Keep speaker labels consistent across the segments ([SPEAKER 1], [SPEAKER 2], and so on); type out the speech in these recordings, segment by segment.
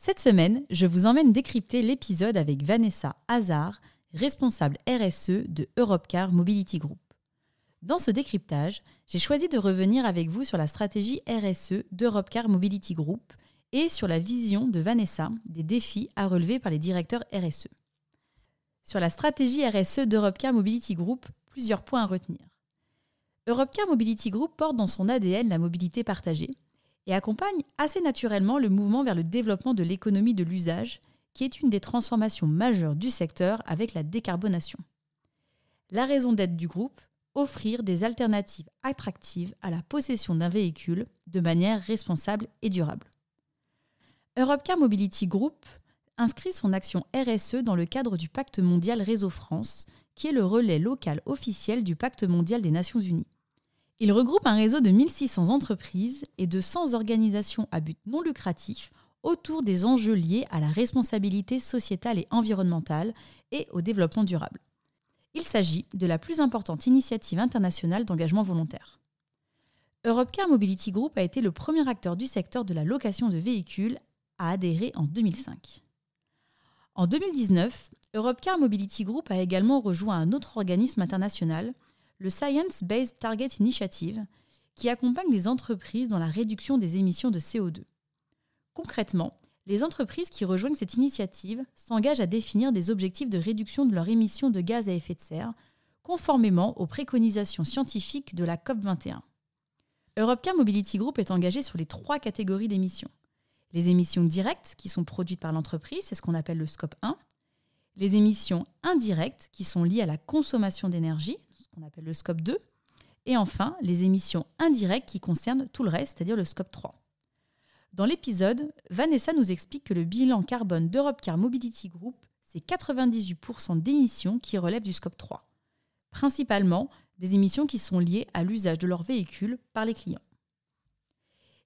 [SPEAKER 1] Cette semaine, je vous emmène décrypter l'épisode avec Vanessa Hazard, responsable RSE de Europcar Mobility Group. Dans ce décryptage, j'ai choisi de revenir avec vous sur la stratégie RSE d'Europcar Mobility Group et sur la vision de Vanessa des défis à relever par les directeurs RSE. Sur la stratégie RSE d'Europcar Mobility Group, plusieurs points à retenir. Europcar Mobility Group porte dans son ADN la mobilité partagée, et accompagne assez naturellement le mouvement vers le développement de l'économie de l'usage, qui est une des transformations majeures du secteur avec la décarbonation. La raison d'être du groupe, offrir des alternatives attractives à la possession d'un véhicule de manière responsable et durable. Europcar Mobility Group inscrit son action RSE dans le cadre du Pacte mondial Réseau France, qui est le relais local officiel du Pacte mondial des Nations Unies. Il regroupe un réseau de 1600 entreprises et de 100 organisations à but non lucratif autour des enjeux liés à la responsabilité sociétale et environnementale et au développement durable. Il s'agit de la plus importante initiative internationale d'engagement volontaire. Europcar Mobility Group a été le premier acteur du secteur de la location de véhicules à adhérer en 2005. En 2019, Europcar Mobility Group a également rejoint un autre organisme international, le Science Based Target Initiative, qui accompagne les entreprises dans la réduction des émissions de CO2. Concrètement, les entreprises qui rejoignent cette initiative s'engagent à définir des objectifs de réduction de leurs émissions de gaz à effet de serre, conformément aux préconisations scientifiques de la COP21. Europcar Mobility Group est engagé sur les trois catégories d'émissions. Les émissions directes, qui sont produites par l'entreprise, c'est ce qu'on appelle le scope 1. Les émissions indirectes, qui sont liées à la consommation d'énergie, appelle le scope 2. Et enfin, les émissions indirectes qui concernent tout le reste, c'est-à-dire le scope 3. Dans l'épisode, Vanessa nous explique que le bilan carbone d'Europecar Mobility Group, c'est 98% d'émissions qui relèvent du scope 3, principalement des émissions qui sont liées à l'usage de leurs véhicules par les clients.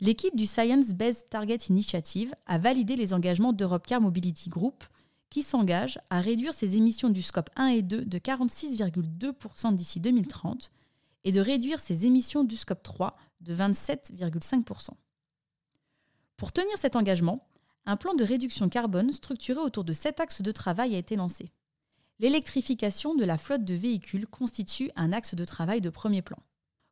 [SPEAKER 1] L'équipe du Science Based Target Initiative a validé les engagements d'Europecar Mobility Group qui s'engage à réduire ses émissions du scope 1 et 2 de 46,2% d'ici 2030 et de réduire ses émissions du scope 3 de 27,5%. Pour tenir cet engagement, un plan de réduction carbone structuré autour de sept axes de travail a été lancé. L'électrification de la flotte de véhicules constitue un axe de travail de premier plan.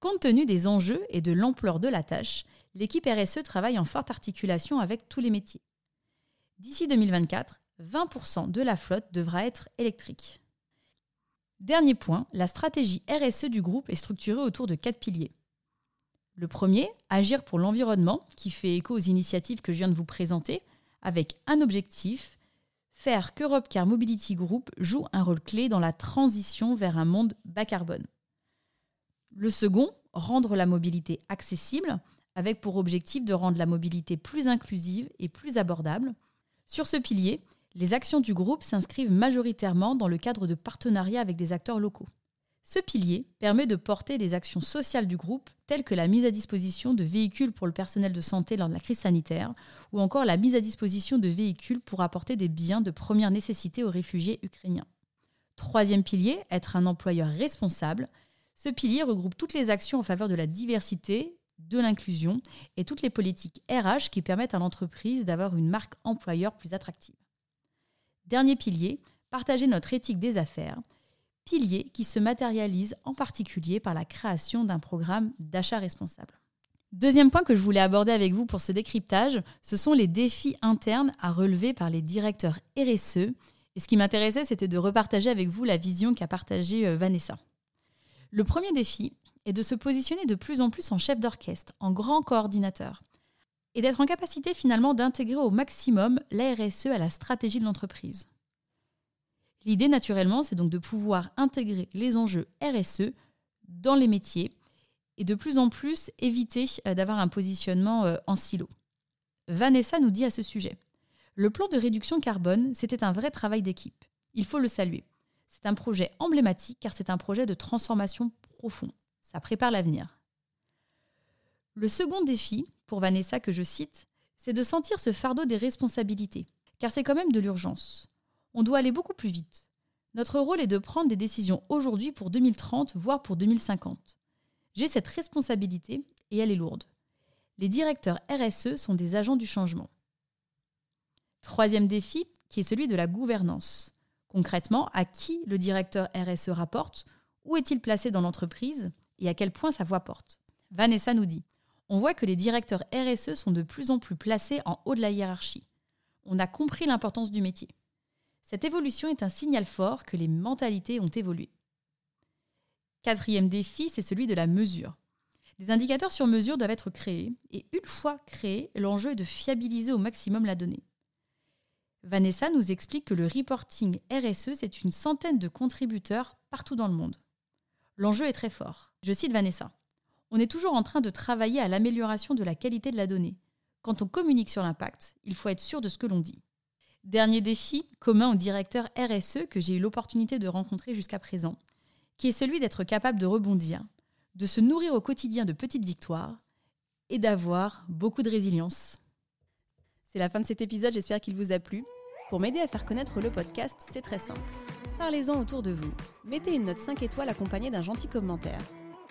[SPEAKER 1] Compte tenu des enjeux et de l'ampleur de la tâche, l'équipe RSE travaille en forte articulation avec tous les métiers. D'ici 2024, 20% de la flotte devra être électrique. Dernier point, la stratégie RSE du groupe est structurée autour de quatre piliers. Le premier, agir pour l'environnement, qui fait écho aux initiatives que je viens de vous présenter, avec un objectif, faire qu'Europecar Mobility Group joue un rôle clé dans la transition vers un monde bas carbone. Le second, rendre la mobilité accessible, avec pour objectif de rendre la mobilité plus inclusive et plus abordable. Sur ce pilier, les actions du groupe s'inscrivent majoritairement dans le cadre de partenariats avec des acteurs locaux. Ce pilier permet de porter des actions sociales du groupe, telles que la mise à disposition de véhicules pour le personnel de santé lors de la crise sanitaire, ou encore la mise à disposition de véhicules pour apporter des biens de première nécessité aux réfugiés ukrainiens. Troisième pilier, être un employeur responsable. Ce pilier regroupe toutes les actions en faveur de la diversité, de l'inclusion et toutes les politiques RH qui permettent à l'entreprise d'avoir une marque employeur plus attractive. Dernier pilier, partager notre éthique des affaires, pilier qui se matérialise en particulier par la création d'un programme d'achat responsable. Deuxième point que je voulais aborder avec vous pour ce décryptage, ce sont les défis internes à relever par les directeurs RSE. Et ce qui m'intéressait, c'était de repartager avec vous la vision qu'a partagée euh, Vanessa. Le premier défi est de se positionner de plus en plus en chef d'orchestre, en grand coordinateur, et d'être en capacité finalement d'intégrer au maximum la RSE à la stratégie de l'entreprise. L'idée naturellement, c'est donc de pouvoir intégrer les enjeux RSE dans les métiers et de plus en plus éviter euh, d'avoir un positionnement euh, en silo. Vanessa nous dit à ce sujet Le plan de réduction carbone, c'était un vrai travail d'équipe. Il faut le saluer. C'est un projet emblématique car c'est un projet de transformation profond. Ça prépare l'avenir. Le second défi, Vanessa que je cite, c'est de sentir ce fardeau des responsabilités, car c'est quand même de l'urgence. On doit aller beaucoup plus vite. Notre rôle est de prendre des décisions aujourd'hui pour 2030, voire pour 2050. J'ai cette responsabilité et elle est lourde. Les directeurs RSE sont des agents du changement. Troisième défi, qui est celui de la gouvernance. Concrètement, à qui le directeur RSE rapporte, où est-il placé dans l'entreprise? Et à quel point sa voix porte? Vanessa nous dit On voit que les directeurs RSE sont de plus en plus placés en haut de la hiérarchie. On a compris l'importance du métier. Cette évolution est un signal fort que les mentalités ont évolué. Quatrième défi, c'est celui de la mesure. Des indicateurs sur mesure doivent être créés et une fois créés, l'enjeu est de fiabiliser au maximum la donnée. Vanessa nous explique que le reporting RSE, c'est une centaine de contributeurs partout dans le monde. L'enjeu est très fort. Je cite Vanessa. On est toujours en train de travailler à l'amélioration de la qualité de la donnée. Quand on communique sur l'impact, il faut être sûr de ce que l'on dit. Dernier défi, commun au directeur RSE que j'ai eu l'opportunité de rencontrer jusqu'à présent, qui est celui d'être capable de rebondir, de se nourrir au quotidien de petites victoires et d'avoir beaucoup de résilience. C'est la fin de cet épisode, j'espère qu'il vous a plu. Pour m'aider à faire connaître le podcast, c'est très simple. Parlez-en autour de vous, mettez une note 5 étoiles accompagnée d'un gentil commentaire